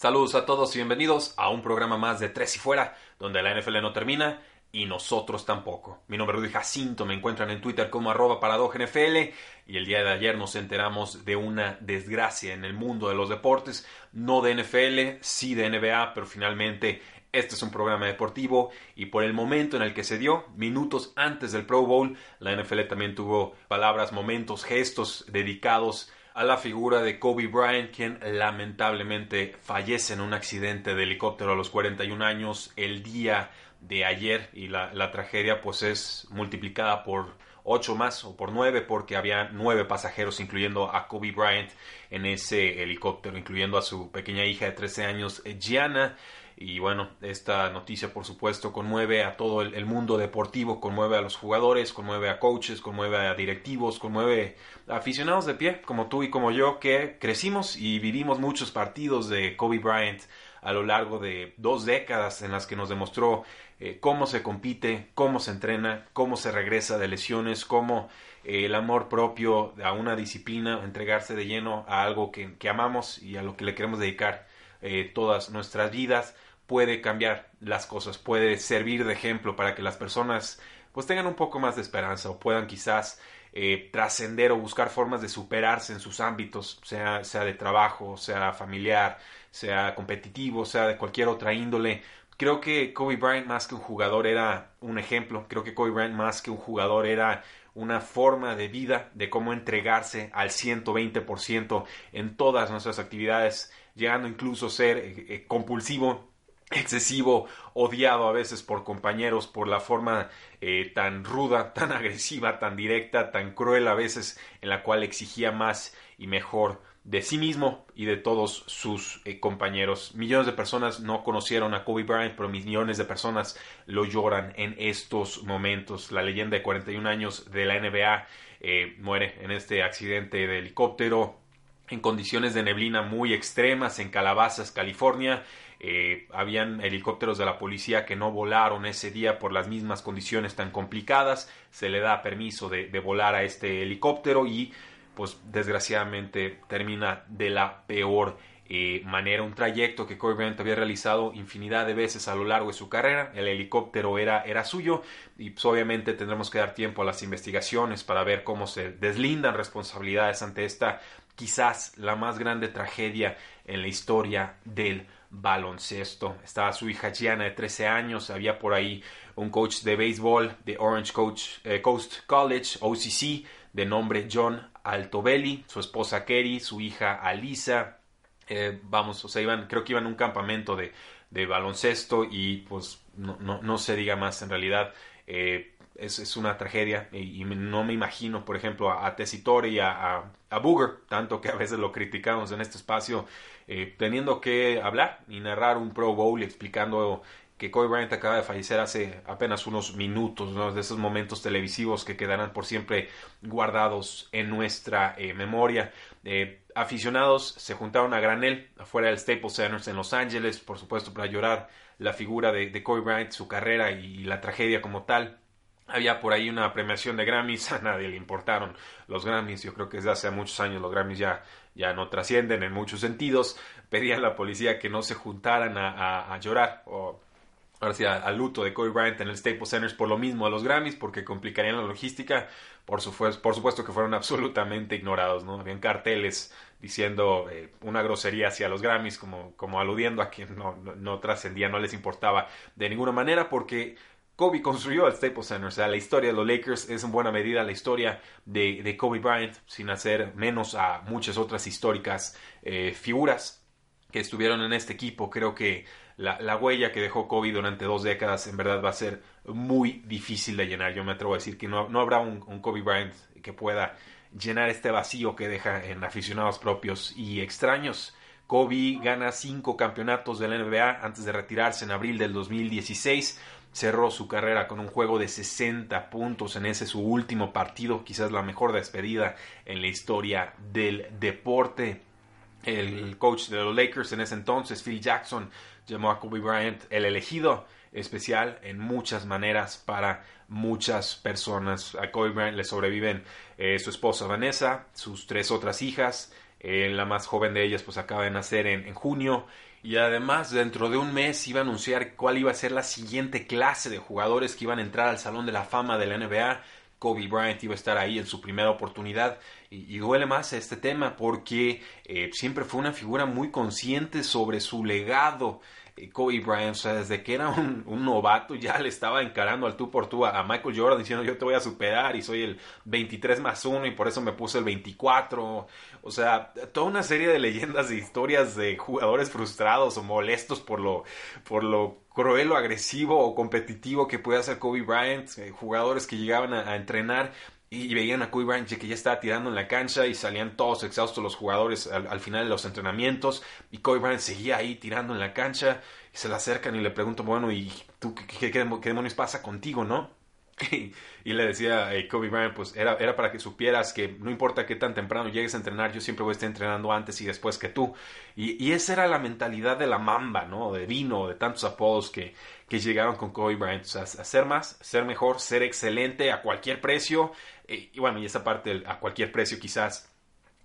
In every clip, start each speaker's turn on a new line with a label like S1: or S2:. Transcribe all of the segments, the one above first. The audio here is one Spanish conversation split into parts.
S1: Saludos a todos y bienvenidos a un programa más de Tres y Fuera, donde la NFL no termina y nosotros tampoco. Mi nombre es Rudy Jacinto, me encuentran en Twitter como arroba NFL y el día de ayer nos enteramos de una desgracia en el mundo de los deportes, no de NFL, sí de NBA, pero finalmente este es un programa deportivo y por el momento en el que se dio, minutos antes del Pro Bowl, la NFL también tuvo palabras, momentos, gestos dedicados a la figura de Kobe Bryant, quien lamentablemente fallece en un accidente de helicóptero a los 41 años el día de ayer y la, tragedia pues es multiplicada por 8 más o por 9 porque había 9 pasajeros incluyendo a Kobe Bryant en ese helicóptero, incluyendo a su pequeña hija de 13 años, Gianna. Y bueno, esta noticia por supuesto conmueve a todo el, mundo deportivo, conmueve a los jugadores, conmueve a coaches, conmueve a directivos, conmueve a aficionados de pie, como tú y como yo, que crecimos y vivimos muchos partidos de Kobe Bryant a lo largo de dos décadas en las que nos demostró eh, cómo se compite, cómo se entrena, cómo se regresa de lesiones, cómo eh, el amor propio a una disciplina, entregarse de lleno a algo que, amamos y a lo que le queremos dedicar eh, todas nuestras vidas puede cambiar las cosas, puede servir de ejemplo para que las personas pues tengan un poco más de esperanza o puedan quizás eh, trascender o buscar formas de superarse en sus ámbitos, sea, sea de trabajo, sea familiar, sea competitivo, sea de cualquier otra índole. Creo que Kobe Bryant más que un jugador era un ejemplo, creo que Kobe Bryant más que un jugador era una forma de vida de cómo entregarse al 120% en todas nuestras actividades, llegando incluso a ser eh, eh, compulsivo excesivo, odiado a veces por compañeros por la forma eh, tan ruda, tan agresiva, tan directa, tan cruel a veces en la cual exigía más y mejor de sí mismo y de todos sus eh, compañeros. Millones de personas no conocieron a Kobe Bryant, pero millones de personas lo lloran en estos momentos. La leyenda de 41 años de la NBA eh, muere en este accidente de helicóptero en condiciones de neblina muy extremas en Calabazas, California. Eh, habían helicópteros de la policía que no volaron ese día por las mismas condiciones tan complicadas. Se le da permiso de, volar a este helicóptero y pues desgraciadamente termina de la peor eh, manera. Un trayecto que Kobe Bryant había realizado infinidad de veces a lo largo de su carrera. El helicóptero era, era suyo y pues, obviamente tendremos que dar tiempo a las investigaciones para ver cómo se deslindan responsabilidades ante esta quizás la más grande tragedia en la historia del baloncesto. Estaba su hija Gianna de 13 años, había por ahí un coach de béisbol de Orange eh, Coast College, OCC, de nombre John Altobelli, su esposa Kerry, su hija Alisa. Eh, vamos, o sea, iban, creo que iban a un campamento de, baloncesto y pues no, se diga más en realidad. Eh, es, una tragedia y, no me imagino, por ejemplo, a, a Tessitori y a, a, Booger, tanto que a veces lo criticamos en este espacio, eh, teniendo que hablar y narrar un Pro Bowl explicando que Kobe Bryant acaba de fallecer hace apenas unos minutos, de esos momentos televisivos que quedarán por siempre guardados en nuestra eh, memoria. Eh, aficionados se juntaron a granel afuera del Staples Center en Los Ángeles, por supuesto, para llorar la figura de, de Kobe Bryant, su carrera y la tragedia como tal. Había por ahí una premiación de Grammys, a nadie le importaron los Grammys, yo creo que desde hace muchos años los Grammys ya, ya no trascienden en muchos sentidos, pedían a la policía que no se juntaran a, llorar o ahora sí, al luto de Kobe Bryant en el Staples Center por lo mismo a los Grammys, porque complicarían la logística. Por, por supuesto que fueron absolutamente ignorados, ¿no? Habían carteles diciendo eh, una grosería hacia los Grammys, como, como aludiendo a que no, no trascendía, no les importaba de ninguna manera, porque Kobe construyó el Staples Center. O sea, la historia de los Lakers es en buena medida la historia de, Kobe Bryant, sin hacer menos a muchas otras históricas eh, figuras que estuvieron en este equipo. Creo que la, huella que dejó Kobe durante dos décadas en verdad va a ser muy difícil de llenar. Yo me atrevo a decir que no, no habrá un, un Kobe Bryant que pueda llenar este vacío que deja en aficionados propios y extraños Kobe gana cinco campeonatos de la NBA antes de retirarse en abril del 2016. Cerró su carrera con un juego de 60 puntos en ese su último partido, quizás la mejor despedida en la historia del deporte. El coach de los Lakers en ese entonces, Phil Jackson, llamó a Kobe Bryant el elegido especial en muchas maneras para muchas personas. A Kobe Bryant le sobreviven eh, su esposa Vanessa, sus tres otras hijas, eh, la más joven de ellas pues acaba de nacer en, en, junio y además dentro de un mes iba a anunciar cuál iba a ser la siguiente clase de jugadores que iban a entrar al Salón de la Fama de la NBA. Kobe Bryant iba a estar ahí en su primera oportunidad y, duele más este tema porque eh, siempre fue una figura muy consciente sobre su legado Kobe Bryant, o sea, desde que era un, novato ya le estaba encarando al tú por tú a, Michael Jordan diciendo yo te voy a superar y soy el 23 más 1 y por eso me puse el 24. O sea, toda una serie de leyendas e historias de jugadores frustrados o molestos por lo, por lo cruel o agresivo o competitivo que puede hacer Kobe Bryant, eh, jugadores que llegaban a entrenar y veían a Kobe Bryant que ya estaba tirando en la cancha y salían todos exhaustos los jugadores al, al, final de los entrenamientos y Kobe Bryant seguía ahí tirando en la cancha y se le acercan y le preguntan, bueno, ¿y tú qué demonios pasa contigo, no? y le decía eh, Kobe Bryant, pues era, era para que supieras que no importa qué tan temprano llegues a entrenar, yo siempre voy a estar entrenando antes y después que tú. Y, y esa era la mentalidad de la mamba, ¿no? De vino, de tantos apodos que, que llegaron con Kobe Bryant. O sea, hacer más, ser mejor, ser excelente a cualquier precio. Y, y bueno, y esa parte a cualquier precio quizás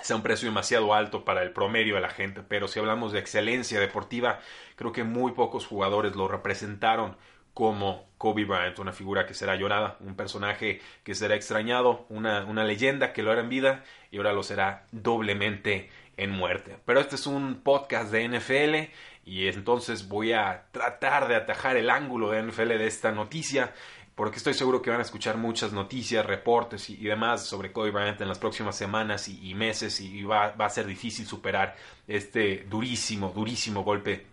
S1: sea un precio demasiado alto para el promedio de la gente, pero si hablamos de excelencia deportiva, creo que muy pocos jugadores lo representaron como Kobe Bryant, una figura que será llorada, un personaje que será extrañado, una, una leyenda que lo era en vida y ahora lo será doblemente en muerte. Pero este es un podcast de NFL y entonces voy a tratar de atajar el ángulo de NFL de esta noticia porque estoy seguro que van a escuchar muchas noticias, reportes y, demás sobre Kobe Bryant en las próximas semanas y, meses y va, va, a ser difícil superar este durísimo, durísimo golpe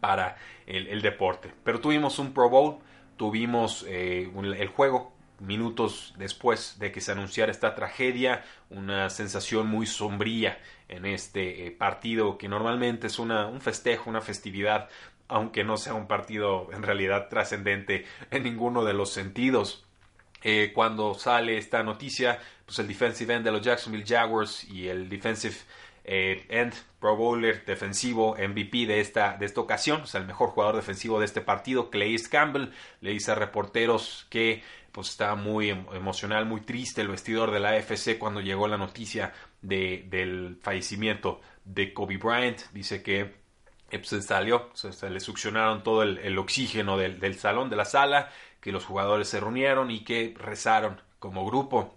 S1: para el, deporte. Pero tuvimos un Pro Bowl, tuvimos eh, el juego minutos después de que se anunciara esta tragedia, una sensación muy sombría en este eh, partido que normalmente es una, un festejo, una festividad aunque no sea un partido en realidad trascendente en ninguno de los sentidos. Eh, cuando sale esta noticia, pues el defensive end de los Jacksonville Jaguars y el defensive eh, end, Pro Bowler defensivo, MVP de esta, de esta ocasión, o sea, el mejor jugador defensivo de este partido, Clay Campbell, le dice a reporteros que pues estaba muy emocional, muy triste el vestidor de la AFC cuando llegó la noticia de, del fallecimiento de Kobe Bryant. Dice que eh, pues, se salió, se, le succionaron todo el, el oxígeno del, del, salón, de la sala, que los jugadores se reunieron y que rezaron como grupo.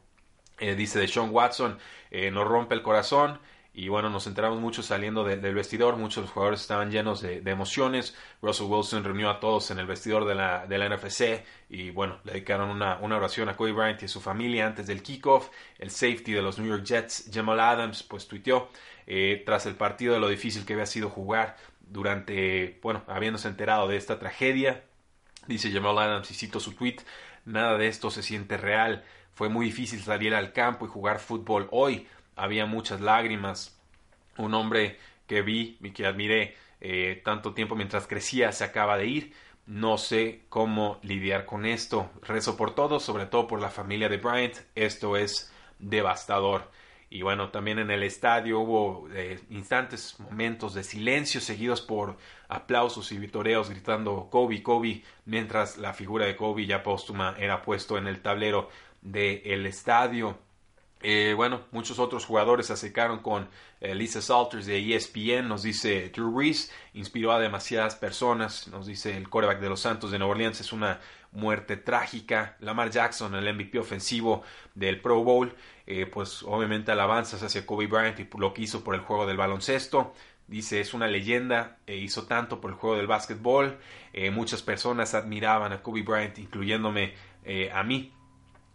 S1: Eh, dice de Sean Watson, eh, nos rompe el corazón. Y bueno, nos enteramos mucho saliendo de, del vestidor, muchos jugadores estaban llenos de, de, emociones. Russell Wilson reunió a todos en el vestidor de la, de la NFC y bueno, le dedicaron una, una oración a Kobe Bryant y a su familia antes del kickoff. El safety de los New York Jets, Jamal Adams, pues tuiteó eh, tras el partido de lo difícil que había sido jugar durante, bueno, habiéndose enterado de esta tragedia. Dice Jamal Adams y cito su tweet, nada de esto se siente real. Fue muy difícil salir al campo y jugar fútbol hoy había muchas lágrimas. Un hombre que vi y que admiré eh, tanto tiempo mientras crecía se acaba de ir. No sé cómo lidiar con esto. Rezo por todo, sobre todo por la familia de Bryant. Esto es devastador. Y bueno, también en el estadio hubo eh, instantes, momentos de silencio seguidos por aplausos y vitoreos gritando Kobe, Kobe, mientras la figura de Kobe ya póstuma era puesto en el tablero del estadio. Eh, bueno, muchos otros jugadores se acercaron con eh, Lisa Salters de ESPN, nos dice Drew Reese, inspiró a demasiadas personas, nos dice el coreback de los Santos de Nueva Orleans, es una muerte trágica. Lamar Jackson, el MVP ofensivo del Pro Bowl, eh, pues obviamente alabanzas hacia Kobe Bryant y lo que hizo por el juego del baloncesto. Dice, es una leyenda, e hizo tanto por el juego del básquetbol. Muchas personas admiraban a Kobe Bryant, incluyéndome a mí.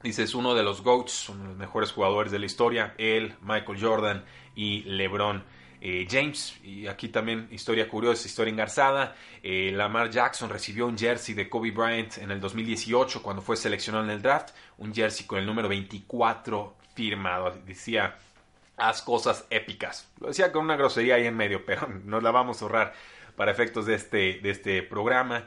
S1: Dice, es uno de los GOATs, uno de los mejores jugadores de la historia. Él, Michael Jordan y LeBron eh, James. Y aquí también historia curiosa, historia engarzada. Eh, Lamar Jackson recibió un jersey de Kobe Bryant en el 2018 cuando fue seleccionado en el draft. Un jersey con el número 24 firmado. Decía haz cosas épicas. Lo decía con una grosería ahí en medio, pero nos la vamos a ahorrar para efectos de este, de este programa.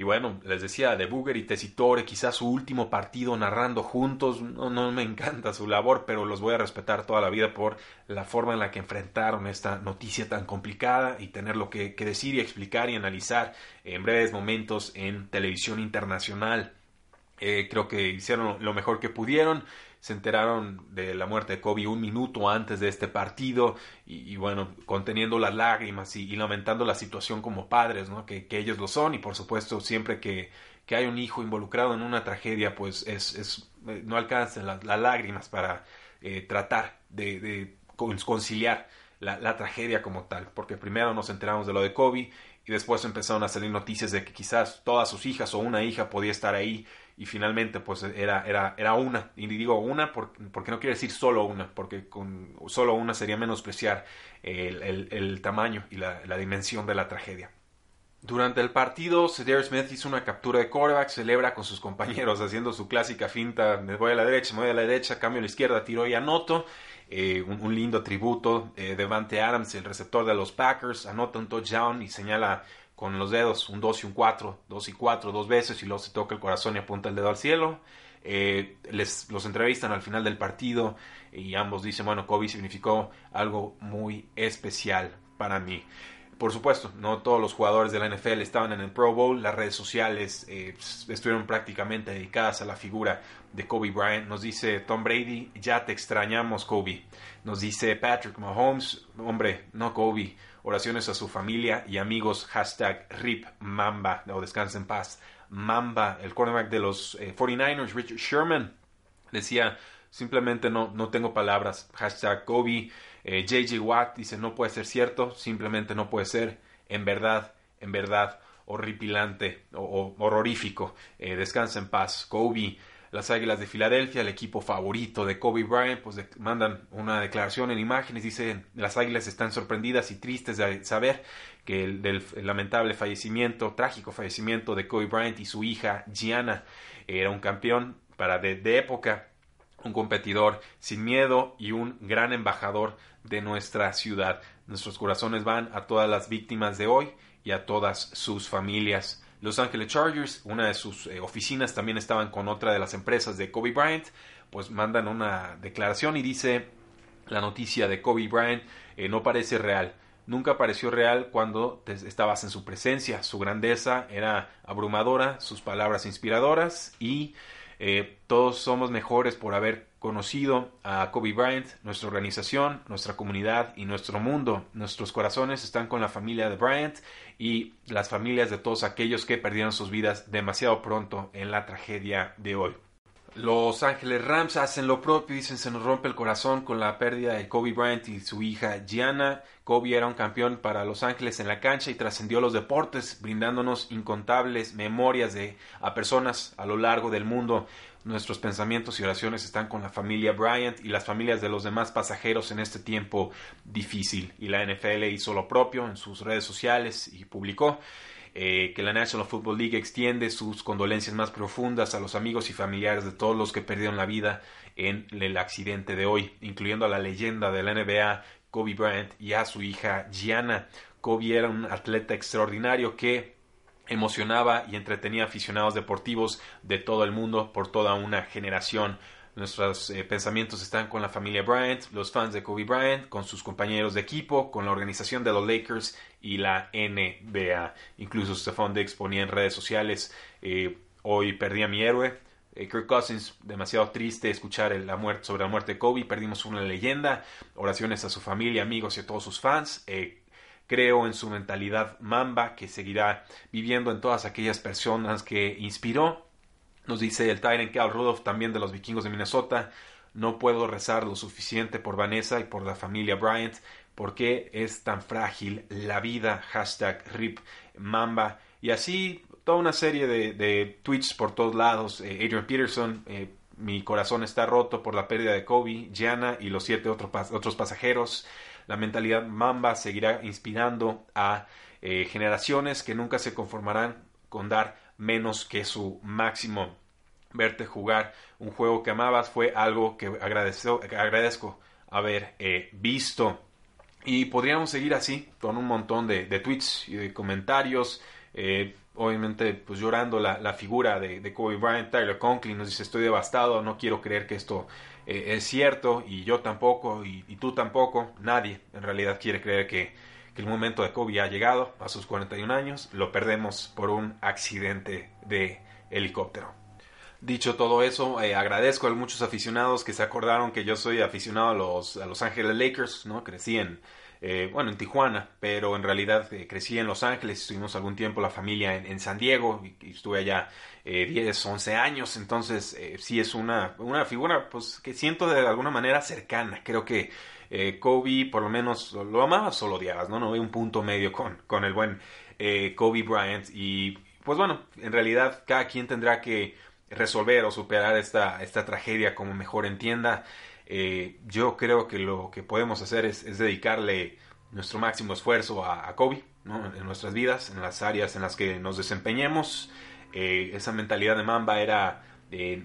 S1: Y bueno, les decía, de Booger y Tessitore, quizás su último partido narrando juntos, no, no, me encanta su labor, pero los voy a respetar toda la vida por la forma en la que enfrentaron esta noticia tan complicada y tener lo que, que decir y explicar y analizar en breves momentos en televisión internacional. Eh, creo que hicieron lo mejor que pudieron se enteraron de la muerte de Kobe un minuto antes de este partido y, bueno, conteniendo las lágrimas y, lamentando la situación como padres, ¿no? Que, ellos lo son y por supuesto siempre que, que, hay un hijo involucrado en una tragedia, pues es, es eh, no alcanzan las, lágrimas para eh, tratar de, de conciliar la, la, tragedia como tal, porque primero nos enteramos de lo de Kobe y después empezaron a salir noticias de que quizás todas sus hijas o una hija podía estar ahí y finalmente pues era, era, era una, y digo una porque, porque, no quiere decir solo una, porque con solo una sería menospreciar el, el, el tamaño y la, la, dimensión de la tragedia. Durante el partido, Cedar Smith hizo una captura de quarterback, celebra con sus compañeros haciendo su clásica finta, me voy a la derecha, me voy a la derecha, cambio a la izquierda, tiro y anoto. Eh, un, lindo tributo. Eh, Devante Adams, el receptor de los Packers, anota un touchdown y señala con los dedos, un 2 y un 4, 2 y 4 dos veces y luego se toca el corazón y apunta el dedo al cielo. Eh, les, los entrevistan al final del partido y ambos dicen, bueno, Kobe significó algo muy especial para mí. Por supuesto, no todos los jugadores de la NFL estaban en el Pro Bowl, las redes sociales eh, estuvieron prácticamente dedicadas a la figura de Kobe Bryant. Nos dice Tom Brady, ya te extrañamos Kobe. Nos dice Patrick Mahomes, hombre, no Kobe oraciones a su familia y amigos, hashtag RIP Mamba, o descansa en paz. Mamba, el cornerback de los 49ers, eh, Richard Sherman, decía, simplemente no, no tengo palabras, hashtag Kobe, JJ eh, Watt dice, no puede ser cierto, simplemente no puede ser, en verdad, en verdad, horripilante o, horrorífico, eh, descansa en paz, Kobe, las Águilas de Filadelfia, el equipo favorito de Kobe Bryant, pues mandan una declaración en imágenes, dicen las Águilas están sorprendidas y tristes de saber que el, del lamentable fallecimiento, trágico fallecimiento de Kobe Bryant y su hija Gianna, era un campeón para de, de época, un competidor sin miedo y un gran embajador de nuestra ciudad. Nuestros corazones van a todas las víctimas de hoy y a todas sus familias. Los Angeles Chargers, una de sus eh, oficinas también estaban con otra de las empresas de Kobe Bryant, pues mandan una declaración y dice la noticia de Kobe Bryant eh, no parece real. Nunca pareció real cuando estabas en su presencia. Su grandeza era abrumadora, sus palabras inspiradoras y eh, todos somos mejores por haber conocido a Kobe Bryant, nuestra organización, nuestra comunidad y nuestro mundo. Nuestros corazones están con la familia de Bryant y las familias de todos aquellos que perdieron sus vidas demasiado pronto en la tragedia de hoy. Los Ángeles Rams hacen lo propio, dicen se nos rompe el corazón con la pérdida de Kobe Bryant y su hija Gianna. Kobe era un campeón para Los Ángeles en la cancha y trascendió los deportes, brindándonos incontables memorias de a personas a lo largo del mundo. Nuestros pensamientos y oraciones están con la familia Bryant y las familias de los demás pasajeros en este tiempo difícil. Y la NFL hizo lo propio en sus redes sociales y publicó eh, que la National Football League extiende sus condolencias más profundas a los amigos y familiares de todos los que perdieron la vida en el accidente de hoy, incluyendo a la leyenda de la NBA Kobe Bryant y a su hija Gianna. Kobe era un atleta extraordinario que emocionaba y entretenía aficionados deportivos de todo el mundo por toda una generación. Nuestros eh, pensamientos están con la familia Bryant, los fans de Kobe Bryant, con sus compañeros de equipo, con la organización de los Lakers y la NBA. Incluso Stephon Diggs ponía en redes sociales, eh, hoy perdí a mi héroe. Eh, Kirk Cousins, demasiado triste escuchar la muerte, sobre la muerte de Kobe, perdimos una leyenda. Oraciones a su familia, amigos y a todos sus fans. Creo en su mentalidad mamba que seguirá viviendo en todas aquellas personas que inspiró. Nos dice el Tyrant Cal Rudolph también de los vikingos de Minnesota. No puedo rezar lo suficiente por Vanessa y por la familia Bryant porque es tan frágil la vida. Hashtag RIP Mamba. Y así toda una serie de, tweets por todos lados. Eh, Adrian Peterson, eh, mi corazón está roto por la pérdida de Kobe, Gianna y los siete otros pasajeros. La mentalidad Mamba seguirá inspirando a eh, generaciones que nunca se conformarán con dar menos que su máximo. Verte jugar un juego que amabas fue algo que agradezco haber visto. Y podríamos seguir así, con un montón de, tweets y de comentarios. obviamente, pues llorando la, figura de, Kobe Bryant. Tyler Conklin nos dice: Estoy devastado, no quiero creer que esto es cierto. Y yo tampoco, y, tú tampoco. Nadie en realidad quiere creer que el momento de Kobe ha llegado a sus 41 años. Lo perdemos por un accidente de helicóptero. Dicho todo eso, eh, agradezco a muchos aficionados que se acordaron que yo soy aficionado a los, a los Ángeles Lakers, ¿no? Crecí en, eh, bueno, en Tijuana, pero en realidad eh, crecí en Los Ángeles, estuvimos algún tiempo la familia en, San Diego y, estuve allá 10, 11 años, entonces sí es una, una figura pues que siento de alguna manera cercana, creo que Kobe por lo menos lo amabas o lo odiabas, ¿no? No hay un punto medio con, con el buen Kobe Bryant y pues bueno, en realidad cada quien tendrá que resolver o superar esta, esta tragedia como mejor entienda. Eh, yo creo que lo que podemos hacer es, dedicarle nuestro máximo esfuerzo a, Kobe en nuestras vidas, en las áreas en las que nos desempeñemos. Eh, esa mentalidad de Mamba era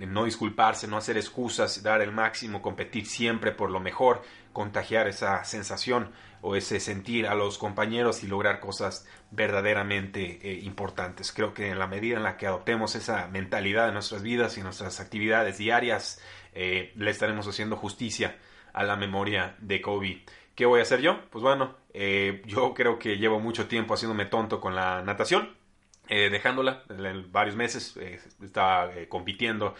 S1: no disculparse, no hacer excusas, dar el máximo, competir siempre por lo mejor, contagiar esa sensación o ese sentir a los compañeros y lograr cosas verdaderamente eh, importantes. Creo que en la medida en la que adoptemos esa mentalidad en nuestras vidas y nuestras actividades diarias, eh, le estaremos haciendo justicia a la memoria de Kobe. ¿Qué voy a hacer yo? Pues bueno, eh, yo creo que llevo mucho tiempo haciéndome tonto con la natación eh, dejándola varios meses, eh, estaba eh, compitiendo,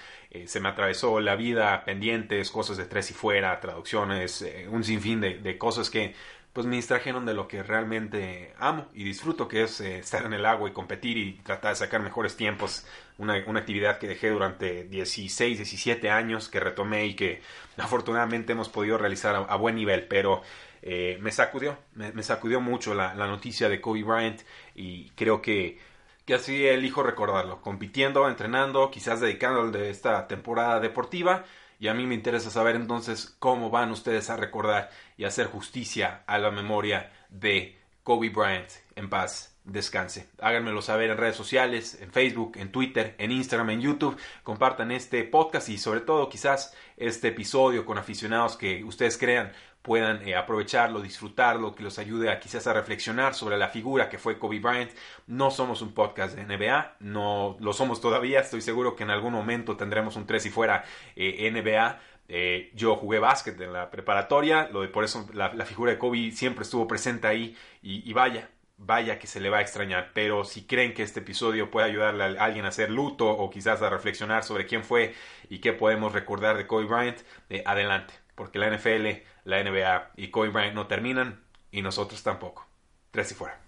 S1: se me atravesó la vida, pendientes, cosas de tres y fuera, traducciones, un sinfín de, cosas que pues me distrajeron de lo que realmente amo y disfruto, que es estar en el agua y competir y tratar de sacar mejores tiempos, una, actividad que dejé durante 16, 17 años, que retomé y que afortunadamente hemos podido realizar a, buen nivel, pero... me sacudió, me, sacudió mucho la, la noticia de Kobe Bryant y creo que que así elijo recordarlo, compitiendo, entrenando, quizás dedicándole de esta temporada deportiva. Y a mí me interesa saber entonces cómo van ustedes a recordar y hacer justicia a la memoria de Kobe Bryant. En paz, descanse. Háganmelo saber en redes sociales, en Facebook, en Twitter, en Instagram, en YouTube. Compartan este podcast y sobre todo quizás este episodio con aficionados que ustedes crean puedan eh, aprovecharlo, disfrutarlo, que los ayude a quizás a reflexionar sobre la figura que fue Kobe Bryant. No somos un podcast de NBA, no lo somos todavía, estoy seguro que en algún momento tendremos un 3 y fuera eh, NBA. Eh, yo jugué básquet en la preparatoria, lo de, por eso la, figura de Kobe siempre estuvo presente ahí y, vaya, vaya que se le va a extrañar. Pero si creen que este episodio puede ayudarle a alguien a hacer luto o quizás a reflexionar sobre quién fue y qué podemos recordar de Kobe Bryant, adelante, porque la NFL la NBA y Kobe no terminan y nosotros tampoco. Tres y fuera.